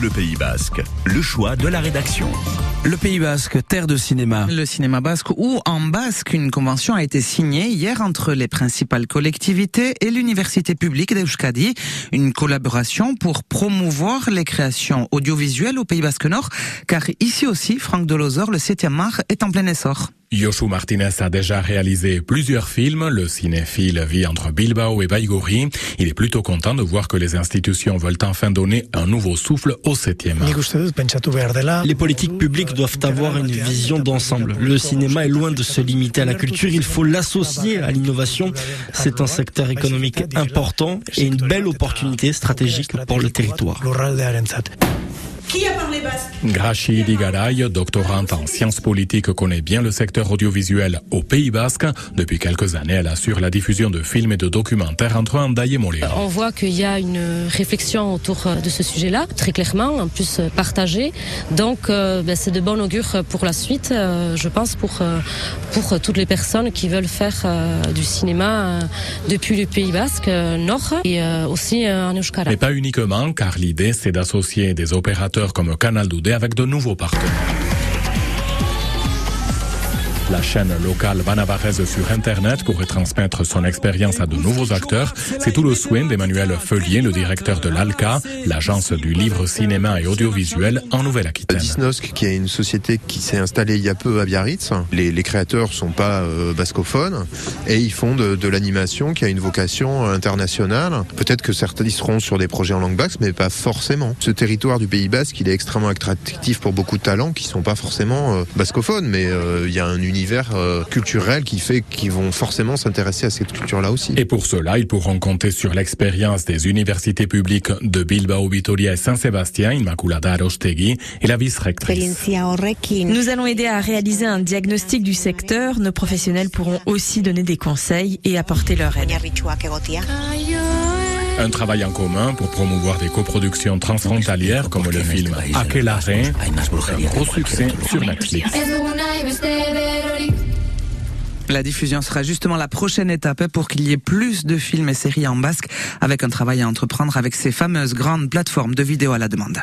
Le Pays Basque, le choix de la rédaction. Le Pays Basque, terre de cinéma. Le cinéma basque ou en basque, une convention a été signée hier entre les principales collectivités et l'université publique d'Euskadi. Une collaboration pour promouvoir les créations audiovisuelles au Pays Basque Nord, car ici aussi, Franck Delozor, le 7e art, est en plein essor. Yoshua Martinez a déjà réalisé plusieurs films. Le cinéphile vit entre Bilbao et Baigori. Il est plutôt content de voir que les institutions veulent enfin donner un nouveau souffle au 7e art. Les politiques publiques doivent avoir une vision d'ensemble. Le cinéma est loin de se limiter à la culture, il faut l'associer à l'innovation. C'est un secteur économique important et une belle opportunité stratégique pour le territoire. Qui a parlé basque Grachi Digaray, doctorante en sciences politiques, connaît bien le secteur audiovisuel au Pays Basque. Depuis quelques années, elle assure la diffusion de films et de documentaires entre Andaï et Moléon. On voit qu'il y a une réflexion autour de ce sujet-là, très clairement, en plus partagée. Donc, euh, ben, c'est de bon augure pour la suite, euh, je pense, pour, euh, pour toutes les personnes qui veulent faire du cinéma depuis le Pays Basque Nord et aussi en Euskara. Mais pas uniquement, car l'idée, c'est d'associer des opérateurs comme Canal Doudé avec de nouveaux partenaires. La chaîne locale Banavares sur Internet pourrait transmettre son expérience à de nouveaux acteurs. C'est tout le soin d'Emmanuel Feulier, le directeur de l'ALCA, l'agence du livre, cinéma et audiovisuel en Nouvelle-Aquitaine. Disnosc, qui est une société qui s'est installée il y a peu à Biarritz. Les, les créateurs sont pas euh, bascophones et ils font de, de l'animation qui a une vocation internationale. Peut-être que certains seront sur des projets en langue basque, mais pas forcément. Ce territoire du Pays Basque, il est extrêmement attractif pour beaucoup de talents qui sont pas forcément euh, bascophones, mais euh, il y a un univers euh, culturel qui fait qu'ils vont forcément s'intéresser à cette culture-là aussi. Et pour cela, ils pourront compter sur l'expérience des universités publiques de Bilbao, Vitoria et Saint-Sébastien, Immaculada Arostegui et la vice-rectrice. Nous allons aider à réaliser un diagnostic du secteur. Nos professionnels pourront aussi donner des conseils et apporter leur aide. Un travail en commun pour promouvoir des coproductions transfrontalières comme le film Aquelarre, un gros succès sur Netflix. La diffusion sera justement la prochaine étape pour qu'il y ait plus de films et séries en basque, avec un travail à entreprendre avec ces fameuses grandes plateformes de vidéo à la demande.